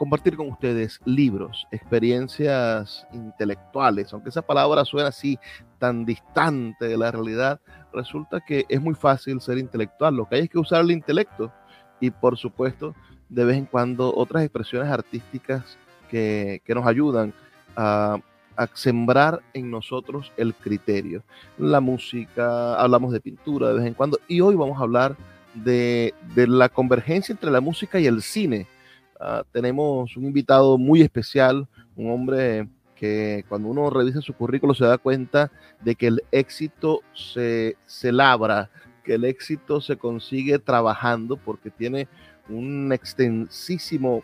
compartir con ustedes libros, experiencias intelectuales, aunque esa palabra suena así tan distante de la realidad, resulta que es muy fácil ser intelectual, lo que hay es que usar el intelecto y por supuesto de vez en cuando otras expresiones artísticas que, nos ayudan a, sembrar en nosotros el criterio. La música, hablamos de pintura de vez en cuando y hoy vamos a hablar de, de la convergencia entre la música y el cine Ah, tenemos un invitado muy especial, un hombre que cuando uno revisa su currículo se da cuenta de que el éxito se, se labra, que el éxito se consigue trabajando porque tiene un extensísimo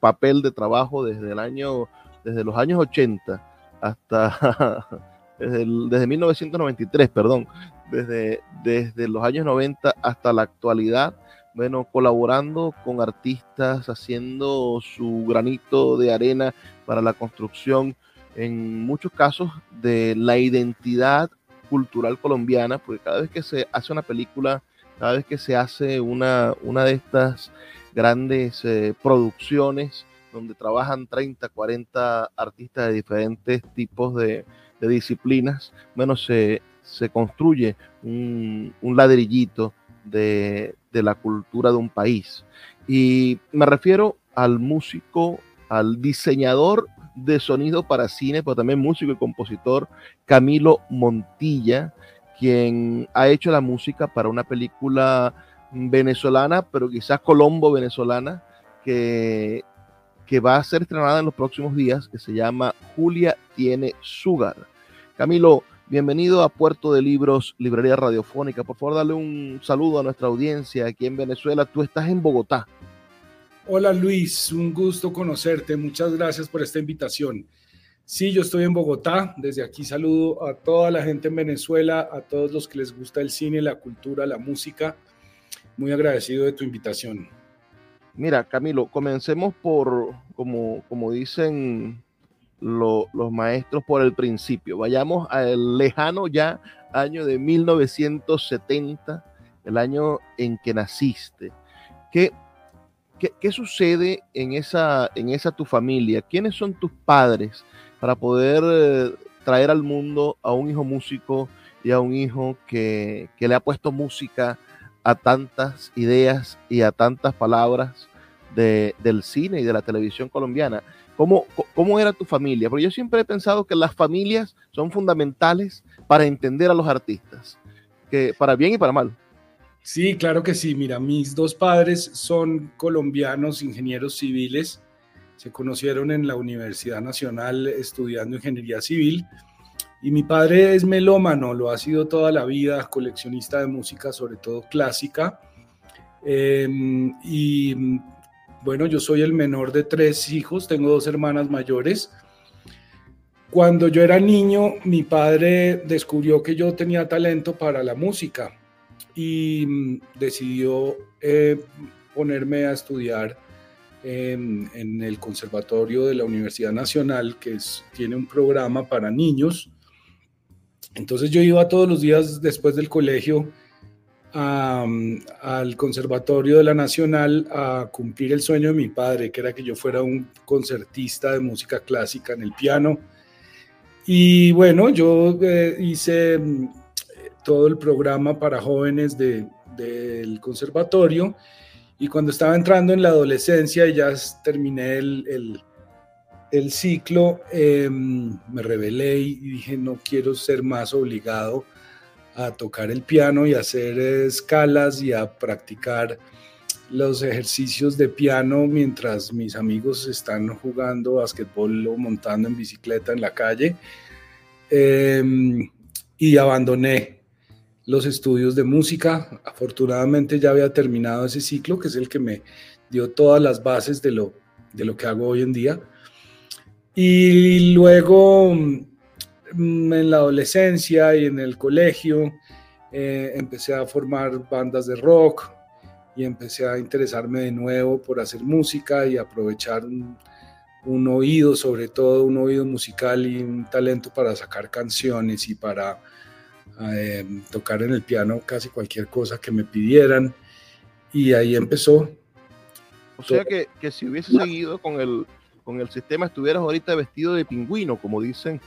papel de trabajo desde el año, desde los años 80 hasta desde, desde 1993, perdón, desde, desde los años 90 hasta la actualidad bueno, colaborando con artistas, haciendo su granito de arena para la construcción, en muchos casos, de la identidad cultural colombiana, porque cada vez que se hace una película, cada vez que se hace una, una de estas grandes eh, producciones donde trabajan 30, 40 artistas de diferentes tipos de, disciplinas, bueno, se, se construye un, un ladrillito de, la cultura de un país. Y me refiero al músico, al diseñador de sonido para cine, pero también músico y compositor Camilo Montilla, quien ha hecho la música para una película venezolana, pero quizás Colombo venezolana, que, que va a ser estrenada en los próximos días, que se llama Julia tiene Sugar. Camilo, Bienvenido a Puerto de Libros, Librería Radiofónica. Por favor, dale un saludo a nuestra audiencia aquí en Venezuela. Tú estás en Bogotá. Hola Luis, un gusto conocerte. Muchas gracias por esta invitación. Sí, yo estoy en Bogotá. Desde aquí saludo a toda la gente en Venezuela, a todos los que les gusta el cine, la cultura, la música. Muy agradecido de tu invitación. Mira, Camilo, comencemos por, como, como dicen los maestros por el principio. Vayamos al lejano ya año de 1970, el año en que naciste. ¿Qué, qué, sucede en esa, en esa tu familia? ¿Quiénes son tus padres para poder eh, traer al mundo a un hijo músico y a un hijo que, que le ha puesto música a tantas ideas y a tantas palabras de, del cine y de la televisión colombiana? ¿Cómo, ¿Cómo era tu familia? Porque yo siempre he pensado que las familias son fundamentales para entender a los artistas, que para bien y para mal. Sí, claro que sí. Mira, mis dos padres son colombianos, ingenieros civiles. Se conocieron en la Universidad Nacional estudiando ingeniería civil. Y mi padre es melómano, lo ha sido toda la vida, coleccionista de música, sobre todo clásica. Em, y bueno, yo soy el menor de tres hijos, tengo dos hermanas mayores. Cuando yo era niño, mi padre descubrió que yo tenía talento para la música y mm, decidió eh, ponerme a estudiar en, el Conservatorio de la Universidad Nacional, que tiene un programa para niños. Entonces yo iba todos los días después del colegio al Conservatorio de la Nacional a cumplir el sueño de mi padre, que era que yo fuera un concertista de música clásica en el piano. Y bueno, yo eh, hice mm, todo el programa para jóvenes del conservatorio y cuando estaba entrando en la adolescencia y ya terminé el, el, ciclo, em, me rebelé y dije, no quiero ser más obligado a tocar el piano y hacer escalas y a practicar los ejercicios de piano mientras mis amigos están jugando basquetbol o montando en bicicleta en la calle. Em, y abandoné los estudios de música. Afortunadamente ya había terminado ese ciclo, que es el que me dio todas las bases de lo, de lo que hago hoy en día. Y luego en la adolescencia y en el colegio eh, empecé a formar bandas de rock y empecé a interesarme de nuevo por hacer música y aprovechar un, oído, sobre todo un oído musical y un talento para sacar canciones y para eh, tocar en el piano casi cualquier cosa que me pidieran. Y ahí empezó. O sea que, que si hubiese seguido con el, con el sistema estuvieras ahorita vestido de pingüino, como dicen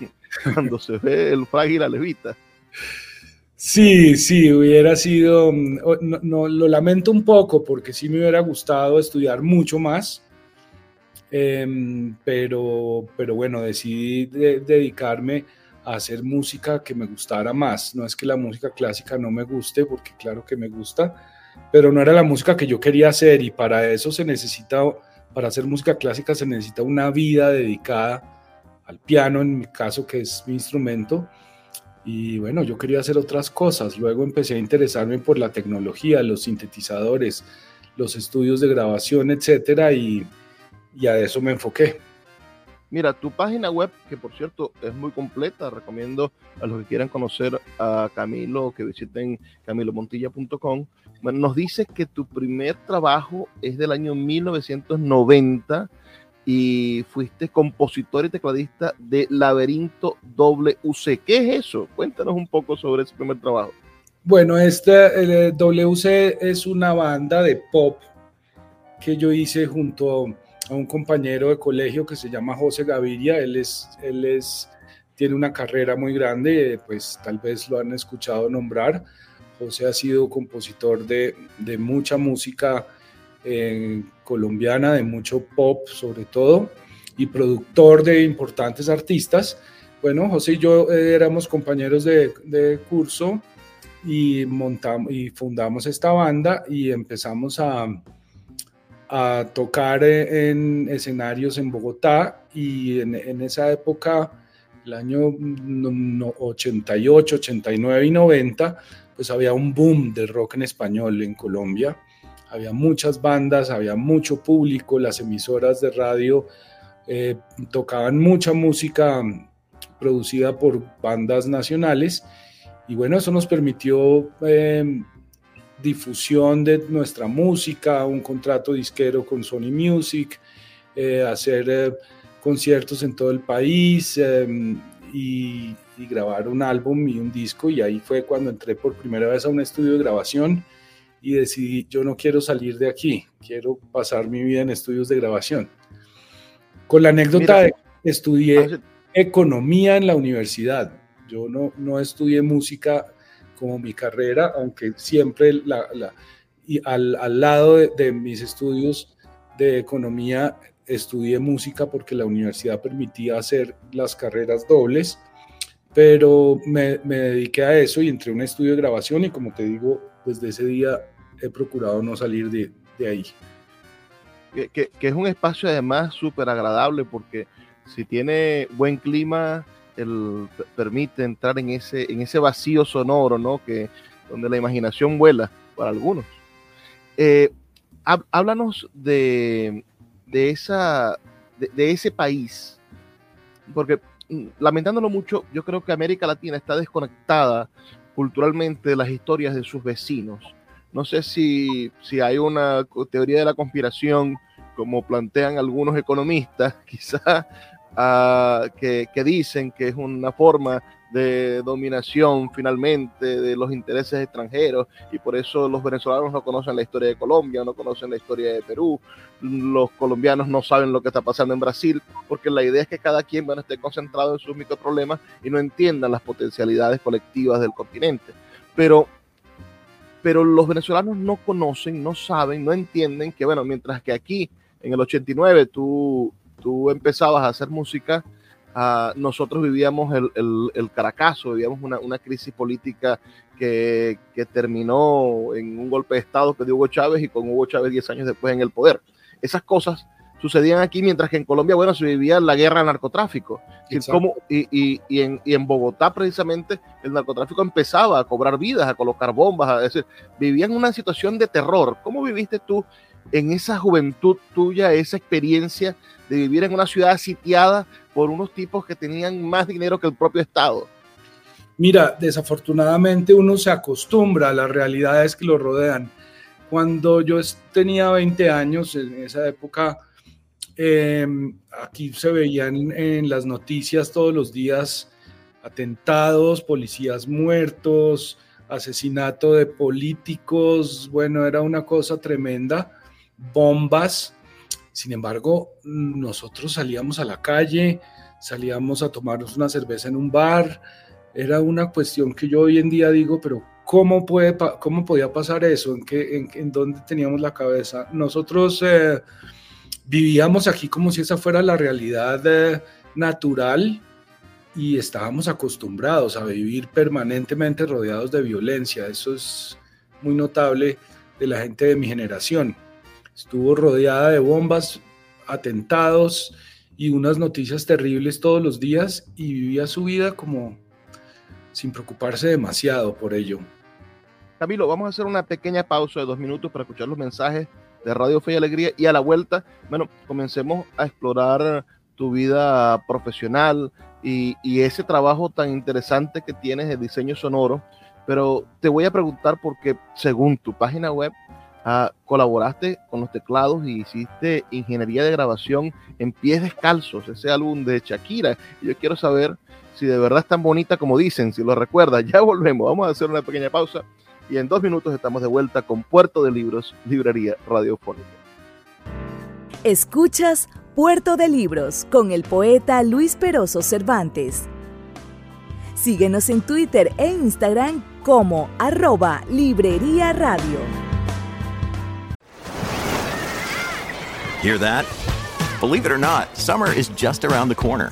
cuando se ve el frágil levita. Sí, sí, hubiera sido, mm, no, lo lamento un poco porque sí me hubiera gustado estudiar mucho más, em, pero, pero bueno, decidí dedicarme a hacer música que me gustara más. No es que la música clásica no me guste, porque claro que me gusta, pero no era la música que yo quería hacer y para eso se necesita, para hacer música clásica se necesita una vida dedicada al piano, en mi caso, que es mi instrumento. Y bueno, yo quería hacer otras cosas. Luego empecé a interesarme por la tecnología, los sintetizadores, los estudios de grabación, etcétera, y, y a eso me enfoqué. Mira, tu página web, que por cierto es muy completa, recomiendo a los que quieran conocer a Camilo que visiten camilomontilla.com. Bueno, nos dice que tu primer trabajo es del año 1990 y fuiste compositor y tecladista de Laberinto WC. ¿Qué es eso? Cuéntanos un poco sobre ese primer trabajo. Bueno, este el WC es una banda de pop que yo hice junto a un compañero de colegio que se llama José Gaviria. Él es, él es, tiene una carrera muy grande, pues tal vez lo han escuchado nombrar. José ha sido compositor de, de mucha música colombiana de mucho pop sobre todo y productor de importantes artistas. Bueno, José y yo eh, éramos compañeros de, curso y montamos y fundamos esta banda y empezamos a, tocar en escenarios en Bogotá y en, en esa época, el año 88, 89 y 90, pues había un boom del rock en español en Colombia había muchas bandas, había mucho público, las emisoras de radio eh, tocaban mucha música producida por bandas nacionales. Y bueno, eso nos permitió em, difusión de nuestra música, un contrato disquero con Sony Music, eh, hacer eh, conciertos en todo el país em, y, y, grabar un álbum y un disco. Y ahí fue cuando entré por primera vez a un estudio de grabación y decidí, yo no quiero salir de aquí, quiero pasar mi vida en estudios de grabación. Con la anécdota de estudié ah, economía en la universidad. Yo no, no estudié música como mi carrera, aunque siempre la, y al, al, lado de, mis estudios de economía estudié música porque la universidad permitía hacer las carreras dobles, pero me, me dediqué a eso y entré a un estudio de grabación y como te digo, desde ese día he procurado no salir de, de ahí. Que, que, es un espacio además súper agradable porque si tiene buen clima, el, permite entrar en ese, en ese vacío sonoro, ¿no? Que, donde la imaginación vuela para algunos. Eh, háblanos de, de, esa, de, de, ese país, porque mm, lamentándolo mucho, yo creo que América Latina está desconectada culturalmente de las historias de sus vecinos. No sé si, si hay una teoría de la conspiración, como plantean algunos economistas, quizá, ah, que, que, dicen que es una forma de dominación finalmente de los intereses extranjeros y por eso los venezolanos no conocen la historia de Colombia, no conocen la historia de Perú, los colombianos no saben lo que está pasando en Brasil, porque la idea es que cada quien bueno, esté concentrado en sus microproblemas y no entiendan las potencialidades colectivas del continente. Pero, pero los venezolanos no conocen, no saben, no entienden que, bueno, mientras que aquí en el 89 tú, tú empezabas a hacer música, Uh, nosotros vivíamos el, el, el caracazo, vivíamos una, una crisis política que, que, terminó en un golpe de Estado que dio Hugo Chávez y con Hugo Chávez 10 años después en el poder. Esas cosas sucedían aquí, mientras que en Colombia, bueno, se vivía la guerra al narcotráfico. Y, como, y, y, y, en, y en Bogotá, precisamente, el narcotráfico empezaba a cobrar vidas, a colocar bombas, a decir, vivían una situación de terror. ¿Cómo viviste tú en esa juventud tuya, esa experiencia de vivir en una ciudad sitiada por unos tipos que tenían más dinero que el propio Estado? Mira, desafortunadamente uno se acostumbra a las realidades que lo rodean. Cuando yo tenía 20 años, en esa época, eh, aquí se veían en las noticias todos los días atentados, policías muertos, asesinato de políticos, bueno, era una cosa tremenda, bombas. Sin embargo, nosotros salíamos a la calle, salíamos a tomarnos una cerveza en un bar. Era una cuestión que yo hoy en día digo, pero ¿cómo, puede, cómo podía pasar eso? ¿En, qué, en, en dónde teníamos la cabeza? Nosotros eh, vivíamos aquí como si esa fuera la realidad eh, natural y estábamos acostumbrados a vivir permanentemente rodeados de violencia. Eso es muy notable de la gente de mi generación. Estuvo rodeada de bombas, atentados y unas noticias terribles todos los días y vivía su vida como sin preocuparse demasiado por ello. Camilo, vamos a hacer una pequeña pausa de dos minutos para escuchar los mensajes de Radio Fe y Alegría y a la vuelta, bueno, comencemos a explorar tu vida profesional y, y ese trabajo tan interesante que tienes de diseño sonoro. Pero te voy a preguntar porque según tu página web, Uh, colaboraste con los teclados y hiciste ingeniería de grabación en pies descalzos, ese álbum de Shakira. Yo quiero saber si de verdad es tan bonita como dicen, si lo recuerdas. Ya volvemos, vamos a hacer una pequeña pausa y en dos minutos estamos de vuelta con Puerto de Libros, Librería Radiofónica. Escuchas Puerto de Libros con el poeta Luis Peroso Cervantes. Síguenos en Twitter e Instagram como arroba Librería Radio. Hear that? Believe it or not, summer is just around the corner.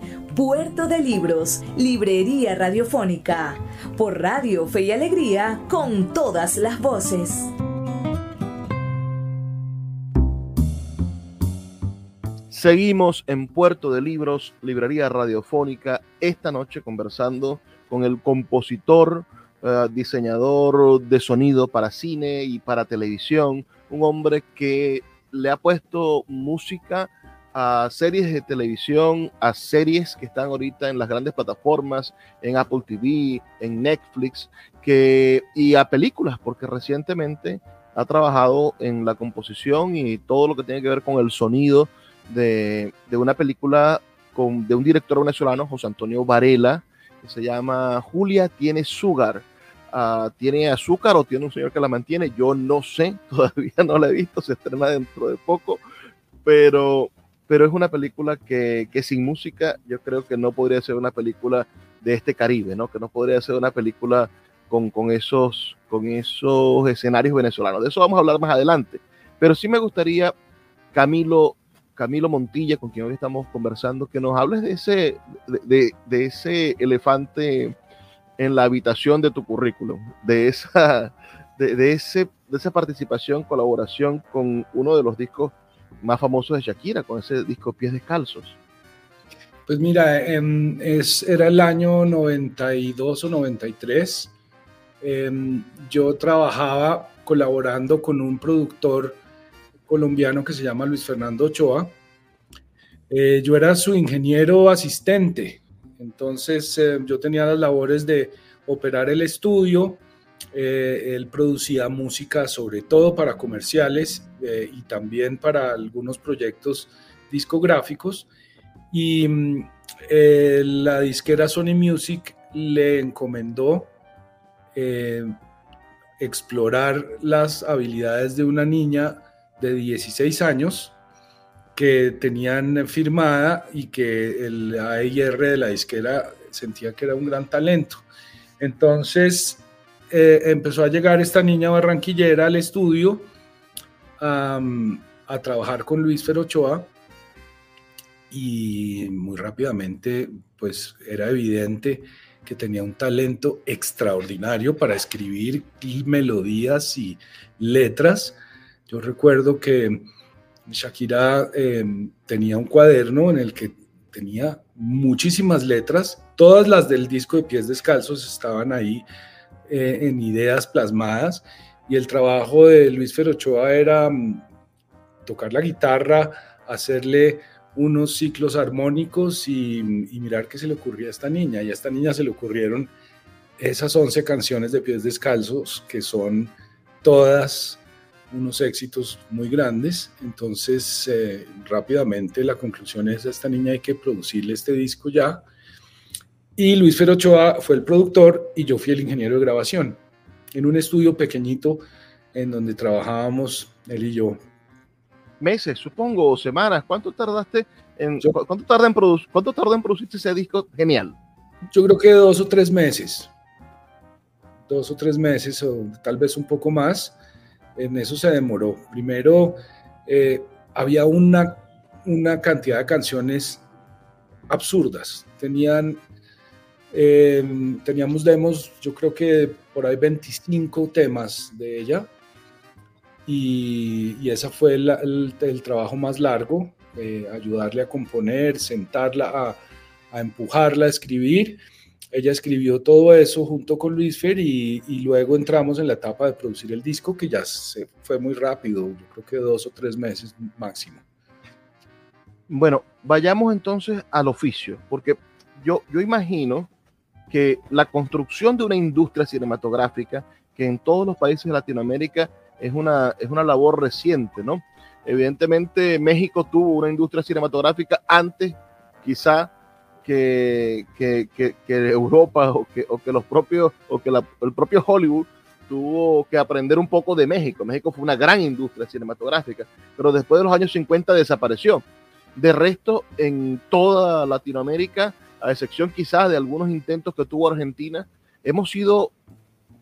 Puerto de Libros, Librería Radiofónica, por Radio Fe y Alegría, con todas las voces. Seguimos en Puerto de Libros, Librería Radiofónica, esta noche conversando con el compositor, uh, diseñador de sonido para cine y para televisión, un hombre que le ha puesto música a series de televisión, a series que están ahorita en las grandes plataformas, en Apple TV, en Netflix, que, y a películas, porque recientemente ha trabajado en la composición y todo lo que tiene que ver con el sonido de, de una película con, de un director venezolano, José Antonio Varela, que se llama Julia tiene Sugar. Uh, tiene azúcar o tiene un señor que la mantiene, yo no sé, todavía no la he visto, se estrena dentro de poco, pero, pero es una película que, que, sin música yo creo que no podría ser una película de este Caribe, ¿no? que no podría ser una película con, con, esos, con esos escenarios venezolanos. De eso vamos a hablar más adelante, pero sí me gustaría, Camilo, Camilo Montilla, con quien hoy estamos conversando, que nos hables de ese, de, de, ese elefante en la habitación de tu currículum, de esa, de, ese, de esa participación, colaboración con uno de los discos más famosos de Shakira, con ese disco Pies Descalzos. Pues mira, es, era el año 92 o 93. Em, yo trabajaba colaborando con un productor colombiano que se llama Luis Fernando Ochoa. Eh, yo era su ingeniero asistente, entonces eh, yo tenía las labores de operar el estudio, eh, él producía música sobre todo para comerciales y también para algunos proyectos discográficos y mm, la disquera Sony Music le encomendó explorar las habilidades de una niña de 16 años que tenían firmada y que el AIR de la disquera sentía que era un gran talento. Entonces eh, empezó a llegar esta niña barranquillera al estudio a trabajar con Luis Ferochoa y muy rápidamente pues era evidente que tenía un talento extraordinario para escribir melodías y letras. Yo recuerdo que Shakira em, tenía un cuaderno en el que tenía muchísimas letras, todas las del disco de Pies Descalzos estaban ahí eh, en ideas plasmadas y el trabajo de Luis Ferochoa era mm, tocar la guitarra, hacerle unos ciclos armónicos y, mirar qué se le ocurría a esta niña. Y a esta niña se le ocurrieron esas 11 canciones de pies descalzos, que son todas unos éxitos muy grandes. Entonces, eh, rápidamente la conclusión es, a esta niña hay que producirle este disco ya. Y Luis Ferochoa fue el productor y yo fui el ingeniero de grabación, en un estudio pequeñito en donde trabajábamos él y yo meses, supongo, o semanas. ¿Cuánto tardaste en, cuánto tarda en producir, cuánto tarda en producir ese disco genial? Yo creo que dos o tres meses. Dos o tres meses, o tal vez un poco más. En eso se demoró. Primero, eh, había una, una cantidad de canciones absurdas. Tenían, eh, teníamos demos, yo creo que por ahí 25 temas de ella y, y ese fue el, el, trabajo más largo, eh, ayudarle a componer, sentarla, a, a, empujarla a escribir. Ella escribió todo eso junto con Luis Fer y, y, luego entramos en la etapa de producir el disco que ya se fue muy rápido, yo creo que dos o tres meses máximo. Bueno, vayamos entonces al oficio, porque yo, yo imagino que la construcción de una industria cinematográfica que en todos los países de Latinoamérica es una, es una labor reciente, ¿no? Evidentemente México tuvo una industria cinematográfica antes quizá que, que, que, Europa o que, o que los propios, o que el propio Hollywood tuvo que aprender un poco de México. México fue una gran industria cinematográfica, pero después de los años 50 desapareció. De resto, en toda Latinoamérica, a excepción quizás de algunos intentos que tuvo Argentina, hemos sido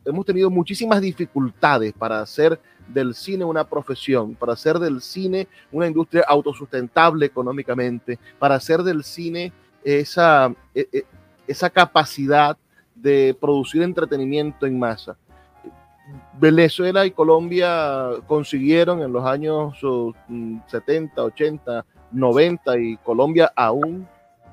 hemos tenido muchísimas dificultades para hacer del cine una profesión, para hacer del cine una industria autosustentable económicamente, para hacer del cine esa, e, e, esa capacidad de producir entretenimiento en masa. Venezuela y Colombia consiguieron en los años 70, 80, 90 y Colombia aún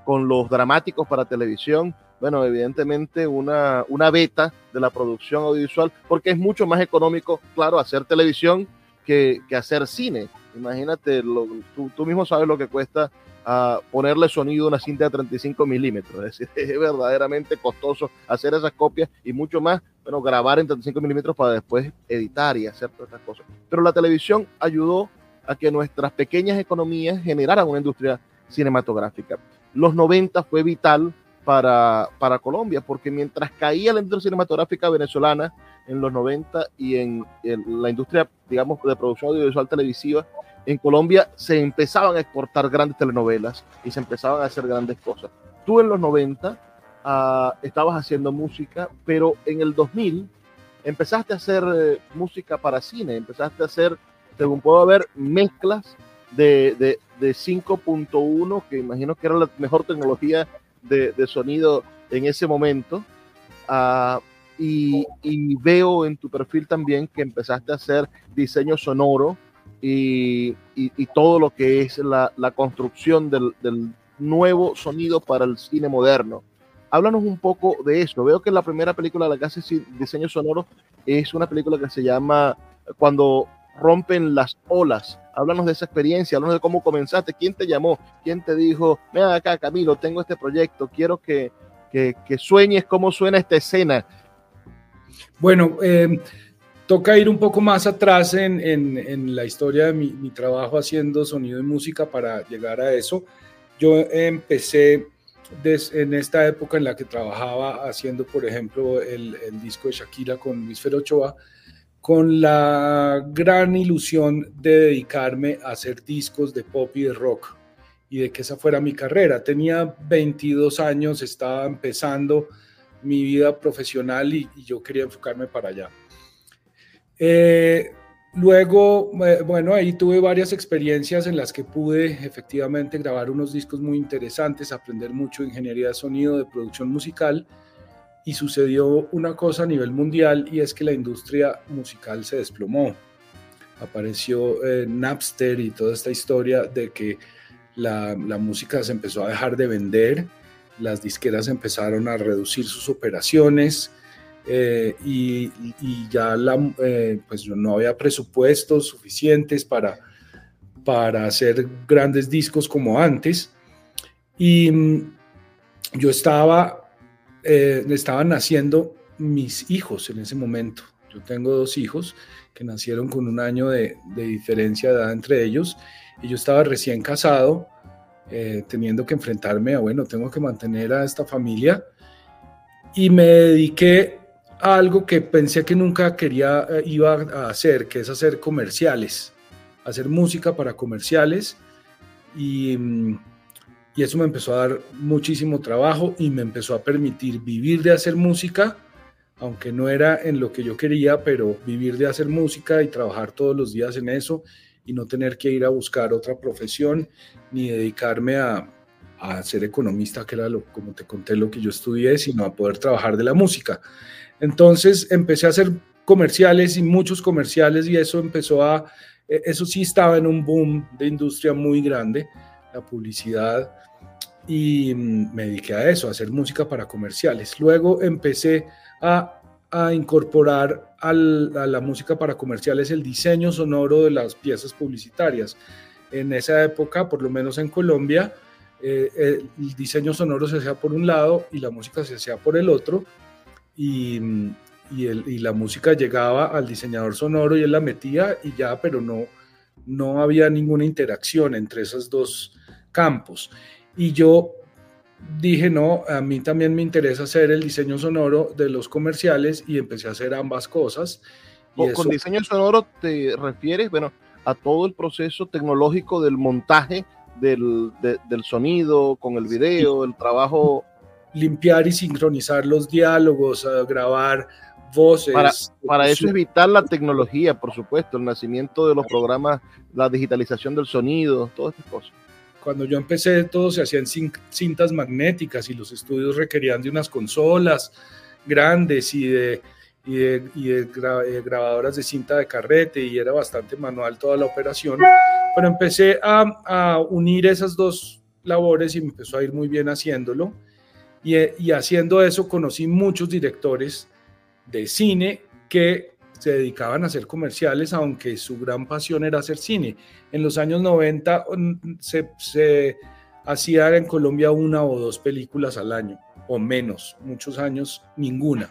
con los dramáticos para televisión bueno, evidentemente una, una beta de la producción audiovisual, porque es mucho más económico, claro, hacer televisión que, que hacer cine. Imagínate, tú, tú, mismo sabes lo que cuesta uh, ponerle sonido a una cinta de 35 milímetros. Es decir, es verdaderamente costoso hacer esas copias y mucho más, bueno, grabar en 35 milímetros para después editar y hacer todas estas cosas. Pero la televisión ayudó a que nuestras pequeñas economías generaran una industria cinematográfica. Los 90 fue vital para, para Colombia, porque mientras caía la industria cinematográfica venezolana en los 90 y en, la industria, digamos, de producción audiovisual televisiva, en Colombia se empezaban a exportar grandes telenovelas y se empezaban a hacer grandes cosas. Tú en los 90 ah, estabas haciendo música, pero en el 2000 empezaste a hacer eh, música para cine, empezaste a hacer, según puedo ver, mezclas de, de, de 5.1, que imagino que era la mejor tecnología de, sonido en ese momento. Uh, y, y, veo en tu perfil también que empezaste a hacer diseño sonoro y, y, y todo lo que es la, la construcción del, del, nuevo sonido para el cine moderno. Háblanos un poco de eso. Veo que la primera película de la que hace diseño sonoro es una película que se llama Cuando rompen las olas. Háblanos de esa experiencia, háblanos de cómo comenzaste, quién te llamó, quién te dijo, ven acá Camilo, tengo este proyecto, quiero que, que, sueñes cómo suena esta escena. Bueno, eh, toca ir un poco más atrás en, en, la historia de mi, mi, trabajo haciendo sonido y música para llegar a eso. Yo empecé en esta época en la que trabajaba haciendo, por ejemplo, el, el disco de Shakira con Luis Ferochoa, con la gran ilusión de dedicarme a hacer discos de pop y de rock y de que esa fuera mi carrera. Tenía 22 años, estaba empezando mi vida profesional y, yo quería enfocarme para allá. Eh, luego, eh, bueno, ahí tuve varias experiencias en las que pude efectivamente grabar unos discos muy interesantes, aprender mucho de ingeniería de sonido, de producción musical y sucedió una cosa a nivel mundial y es que la industria musical se desplomó. Apareció eh, Napster y toda esta historia de que la, música se empezó a dejar de vender, las disqueras empezaron a reducir sus operaciones eh, y, ya la, eh, pues no había presupuestos suficientes para, para hacer grandes discos como antes. Y mm, yo estaba eh, estaban naciendo mis hijos en ese momento. Yo tengo dos hijos que nacieron con un año de, diferencia de edad entre ellos y yo estaba recién casado, eh, teniendo que enfrentarme a, bueno, tengo que mantener a esta familia y me dediqué a algo que pensé que nunca quería, eh, iba a hacer, que es hacer comerciales, hacer música para comerciales y... Mm, y eso me empezó a dar muchísimo trabajo y me empezó a permitir vivir de hacer música, aunque no era en lo que yo quería, pero vivir de hacer música y trabajar todos los días en eso y no tener que ir a buscar otra profesión ni dedicarme a, a ser economista, que era lo, como te conté lo que yo estudié, sino a poder trabajar de la música. Entonces empecé a hacer comerciales y muchos comerciales y eso empezó a, e, eso sí estaba en un boom de industria muy grande, la publicidad y mm, me dediqué a eso, a hacer música para comerciales. Luego empecé a, a incorporar a la música para comerciales el diseño sonoro de las piezas publicitarias. En esa época, por lo menos en Colombia, eh, el diseño sonoro se hacía por un lado y la música se hacía por el otro. Y, mm, y, el, y, la música llegaba al diseñador sonoro y él la metía y ya, pero no, no había ninguna interacción entre esos dos campos. Y yo dije, no, a mí también me interesa hacer el diseño sonoro de los comerciales y empecé a hacer ambas cosas. Y Con diseño sonoro te refieres, bueno, a todo el proceso tecnológico del montaje del, del sonido, con el video, el trabajo. Limpiar y sincronizar los diálogos, grabar voces. Para, para eso evitar la tecnología, por supuesto, el nacimiento de los programas, la digitalización del sonido, todas estas cosas cuando yo empecé todo se hacían cintas magnéticas y los estudios requerían de unas consolas grandes y de, y de, eh, grabadoras de cinta de carrete y era bastante manual toda la operación. Pero empecé a, a unir esas dos labores y me empezó a ir muy bien haciéndolo. Y, y haciendo eso conocí muchos directores de cine que se dedicaban a hacer comerciales, aunque su gran pasión era hacer cine. En los años 90 mm, se, se hacía en Colombia una o dos películas al año, o menos, muchos años ninguna.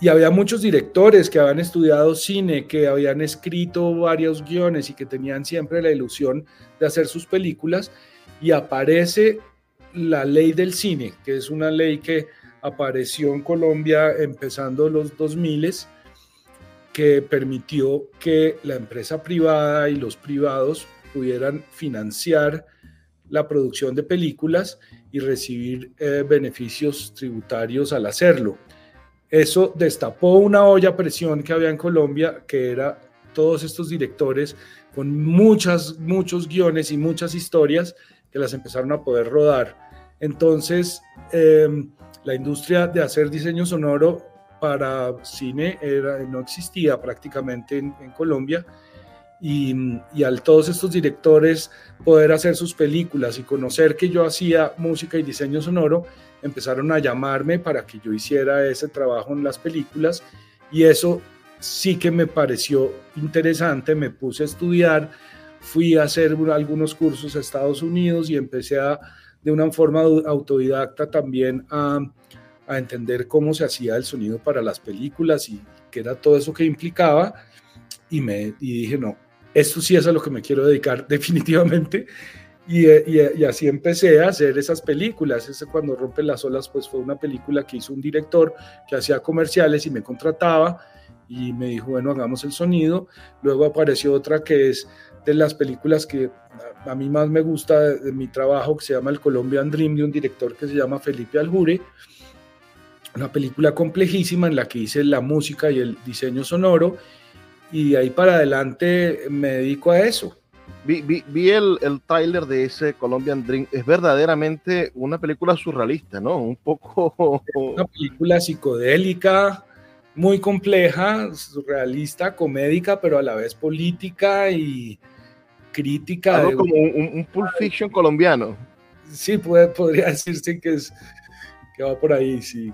Y había muchos directores que habían estudiado cine, que habían escrito varios guiones y que tenían siempre la ilusión de hacer sus películas. Y aparece la ley del cine, que es una ley que apareció en Colombia empezando los 2000 que permitió que la empresa privada y los privados pudieran financiar la producción de películas y recibir eh, beneficios tributarios al hacerlo. Eso destapó una olla a presión que había en Colombia, que era todos estos directores con muchas, muchos guiones y muchas historias que las empezaron a poder rodar. Entonces, em, la industria de hacer diseño sonoro para cine no existía prácticamente en, Colombia. Y, y al todos estos directores poder hacer sus películas y conocer que yo hacía música y diseño sonoro, empezaron a llamarme para que yo hiciera ese trabajo en las películas. Y eso sí que me pareció interesante, me puse a estudiar, fui a hacer algunos cursos a Estados Unidos y empecé a, de una forma autodidacta también a, a entender cómo se hacía el sonido para las películas y qué era todo eso que implicaba y, me, y dije, no, esto sí es a lo que me quiero dedicar definitivamente. Y, y, así empecé a hacer esas películas. Ese cuando rompen las olas, pues fue una película que hizo un director que hacía comerciales y me contrataba y me dijo, bueno, hagamos el sonido. Luego apareció otra que es de las películas que a mí más me gusta de, mi trabajo, que se llama El Colombian Dream, de un director que se llama Felipe Aljure. Una película complejísima en la que hice la música y el diseño sonoro. Y de ahí para adelante me dedico a eso. Vi, vi, vi el, el tráiler de ese Colombian Dream. Es verdaderamente una película surrealista, ¿no? Un poco... Una película psicodélica, muy compleja, surrealista, comédica, pero a la vez política y crítica. Algo como un, un, Pulp Fiction colombiano. Sí, puede, podría decirse que, es, que va por ahí, sí.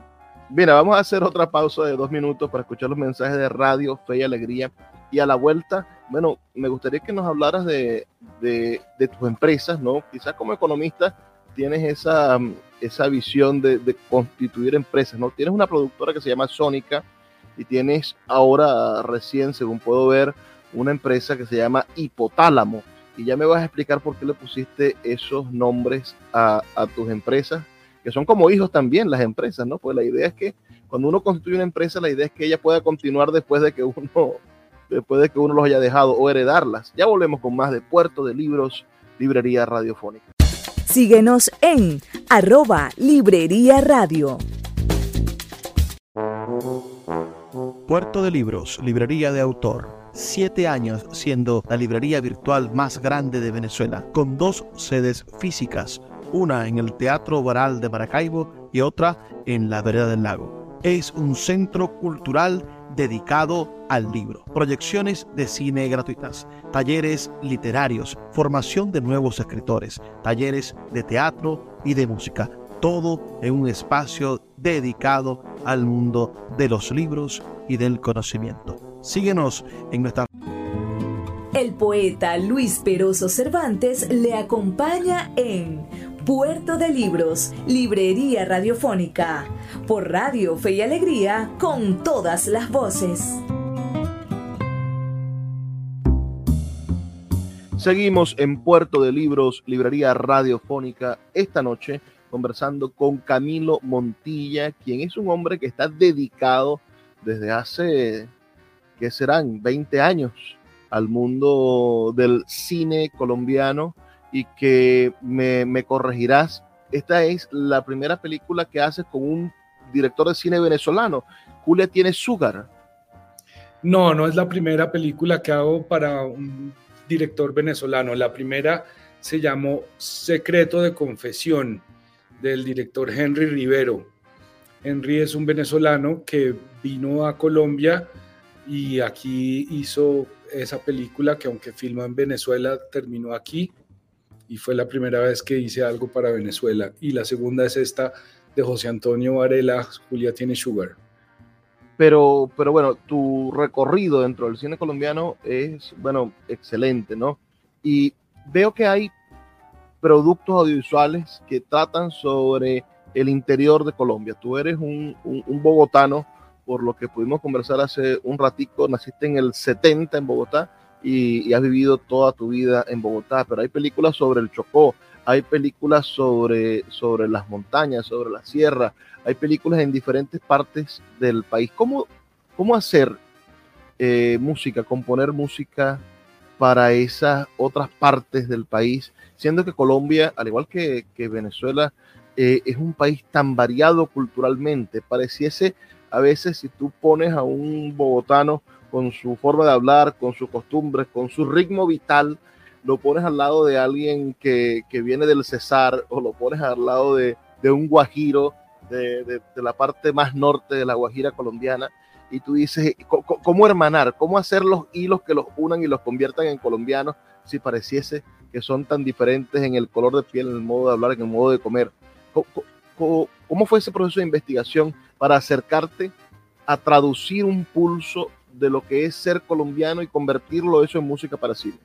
Mira, vamos a hacer otra pausa de dos minutos para escuchar los mensajes de radio, fe y alegría. Y a la vuelta, bueno, me gustaría que nos hablaras de, de, de tus empresas, ¿no? Quizás como economista tienes esa, esa visión de, de, constituir empresas, ¿no? Tienes una productora que se llama Sónica, y tienes ahora recién, según puedo ver, una empresa que se llama Hipotálamo. Y ya me vas a explicar por qué le pusiste esos nombres a, a tus empresas, que son como hijos también las empresas, ¿no? Pues la idea es que cuando uno constituye una empresa, la idea es que ella pueda continuar después de que uno, después de que uno los haya dejado o heredarlas. Ya volvemos con más de Puerto de Libros, Librería Radiofónica. Síguenos en arroba Librería Radio. Puerto de Libros, librería de autor. Siete años siendo la librería virtual más grande de Venezuela, con dos sedes físicas, una en el Teatro Baral de Maracaibo y otra en la Vereda del Lago. Es un centro cultural dedicado al libro, proyecciones de cine gratuitas, talleres literarios, formación de nuevos escritores, talleres de teatro y de música, todo en un espacio dedicado al mundo de los libros y del conocimiento. Síguenos en nuestra... El poeta Luis Peroso Cervantes le acompaña en Puerto de Libros, Librería Radiofónica, por Radio Fe y Alegría, con todas las voces. Seguimos en Puerto de Libros, Librería Radiofónica, esta noche conversando con Camilo Montilla, quien es un hombre que está dedicado desde hace, que serán 20 años, al mundo del cine colombiano y que me, corregirás, esta es la primera película que hace con un director de cine venezolano. Julia tiene Sugar. No, no es la primera película que hago para un director venezolano. La primera se llamó Secreto de Confesión del director Henry Rivero. Henry es un venezolano que vino a Colombia y aquí hizo esa película que aunque filmó en Venezuela, terminó aquí y fue la primera vez que hice algo para Venezuela. Y la segunda es esta de José Antonio Varela, Julia tiene Sugar. Pero, pero bueno, tu recorrido dentro del cine colombiano es, bueno, excelente, ¿no? Y veo que hay productos audiovisuales que tratan sobre el interior de Colombia. Tú eres un, un, un, bogotano, por lo que pudimos conversar hace un ratico, naciste en el 70 en Bogotá y, y, has vivido toda tu vida en Bogotá, pero hay películas sobre el Chocó, hay películas sobre, sobre las montañas, sobre la sierra, hay películas en diferentes partes del país. ¿Cómo, cómo hacer eh, música, componer música para esas otras partes del país, siendo que Colombia, al igual que, Venezuela, eh, es un país tan variado culturalmente. Pareciese a veces si tú pones a un bogotano con su forma de hablar, con sus costumbres, con su ritmo vital, lo pones al lado de alguien que, que viene del Cesar o lo pones al lado de, de un guajiro, de, la parte más norte de la Guajira colombiana y tú dices, ¿cómo hermanar? ¿Cómo hacer los hilos que los unan y los conviertan en colombianos si pareciese que son tan diferentes en el color de piel, en el modo de hablar, en el modo de comer? ¿Cómo, fue ese proceso de investigación para acercarte a traducir un pulso de lo que es ser colombiano y convertirlo eso en música para cine?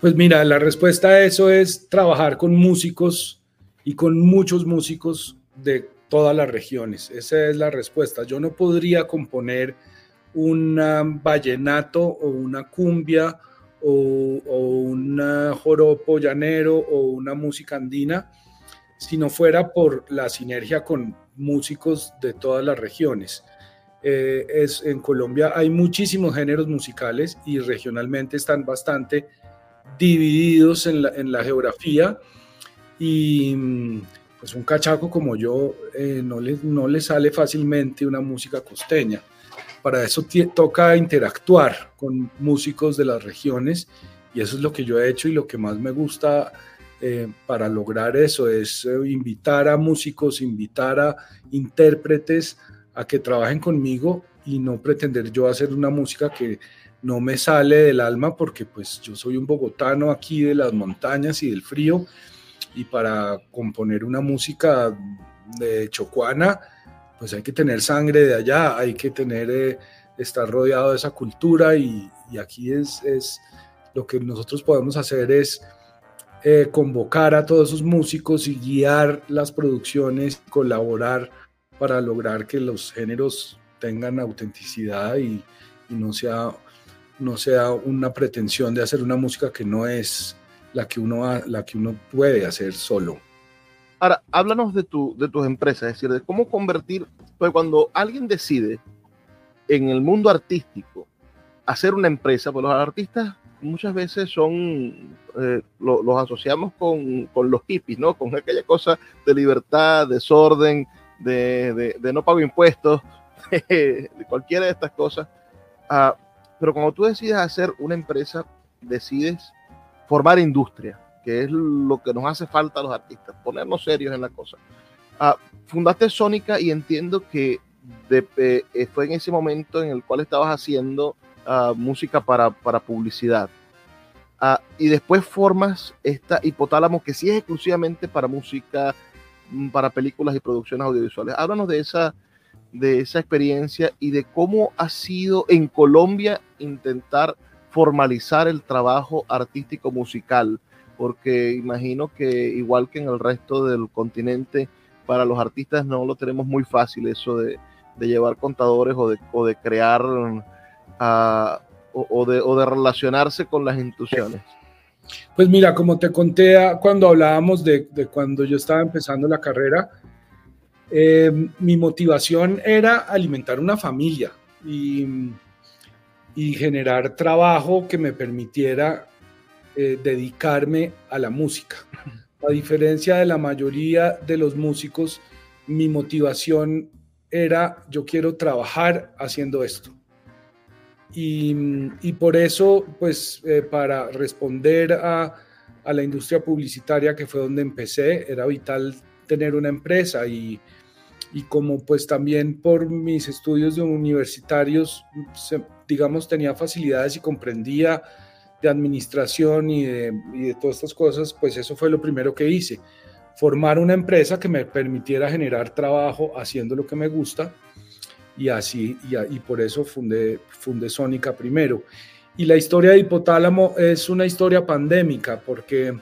Pues mira, la respuesta a eso es trabajar con músicos y con muchos músicos de todas las regiones. Esa es la respuesta. Yo no podría componer un vallenato o una cumbia o, un joropo llanero o una música andina si no fuera por la sinergia con músicos de todas las regiones. Eh, es, en Colombia hay muchísimos géneros musicales y regionalmente están bastante divididos en la, en la geografía y pues un cachaco como yo eh, no, le, no le sale fácilmente una música costeña. Para eso toca interactuar con músicos de las regiones y eso es lo que yo he hecho y lo que más me gusta eh, para lograr eso es eh, invitar a músicos, invitar a intérpretes a que trabajen conmigo y no pretender yo hacer una música que no me sale del alma porque pues yo soy un bogotano aquí de las montañas y del frío y para componer una música de chocuana, pues hay que tener sangre de allá, hay que tener, eh, estar rodeado de esa cultura y, aquí es, es, lo que nosotros podemos hacer es eh, convocar a todos esos músicos y guiar las producciones, colaborar para lograr que los géneros tengan autenticidad y, y no, sea, no sea una pretensión de hacer una música que no es la que uno, la que uno puede hacer solo. Ahora, háblanos de, tu, de tus empresas, es decir, de cómo convertir, pues cuando alguien decide en el mundo artístico hacer una empresa, pues los artistas muchas veces son, eh, los asociamos con, con, los hippies, ¿no? Con aquella cosa de libertad, desorden, de, no pago impuestos, de, cualquiera de estas cosas. Uh, pero cuando tú decides hacer una empresa, decides formar industria, que es lo que nos hace falta a los artistas, ponernos serios en la cosa. Ah, fundaste Sónica y entiendo que eh, fue en ese momento en el cual estabas haciendo ah, música para, para publicidad. Ah, y después formas esta hipotálamo que sí es exclusivamente para música, para películas y producciones audiovisuales. Háblanos de esa, de esa experiencia y de cómo ha sido en Colombia intentar formalizar el trabajo artístico musical, porque imagino que igual que en el resto del continente, para los artistas no lo tenemos muy fácil eso de, llevar contadores o de, o de crear ah, o, de, o, de, relacionarse con las instituciones. Pues mira, como te conté cuando hablábamos de, cuando yo estaba empezando la carrera, eh, mi motivación era alimentar una familia y y generar trabajo que me permitiera eh, dedicarme a la música. A diferencia de la mayoría de los músicos, mi motivación era yo quiero trabajar haciendo esto. Y, y por eso, pues eh, para responder a, a, la industria publicitaria, que fue donde empecé, era vital tener una empresa y, y como pues también por mis estudios de universitarios, digamos, tenía facilidades y comprendía de administración y de, y de, todas estas cosas, pues eso fue lo primero que hice. Formar una empresa que me permitiera generar trabajo haciendo lo que me gusta y así, y, por eso fundé, fundé Sónica primero. Y la historia de Hipotálamo es una historia pandémica porque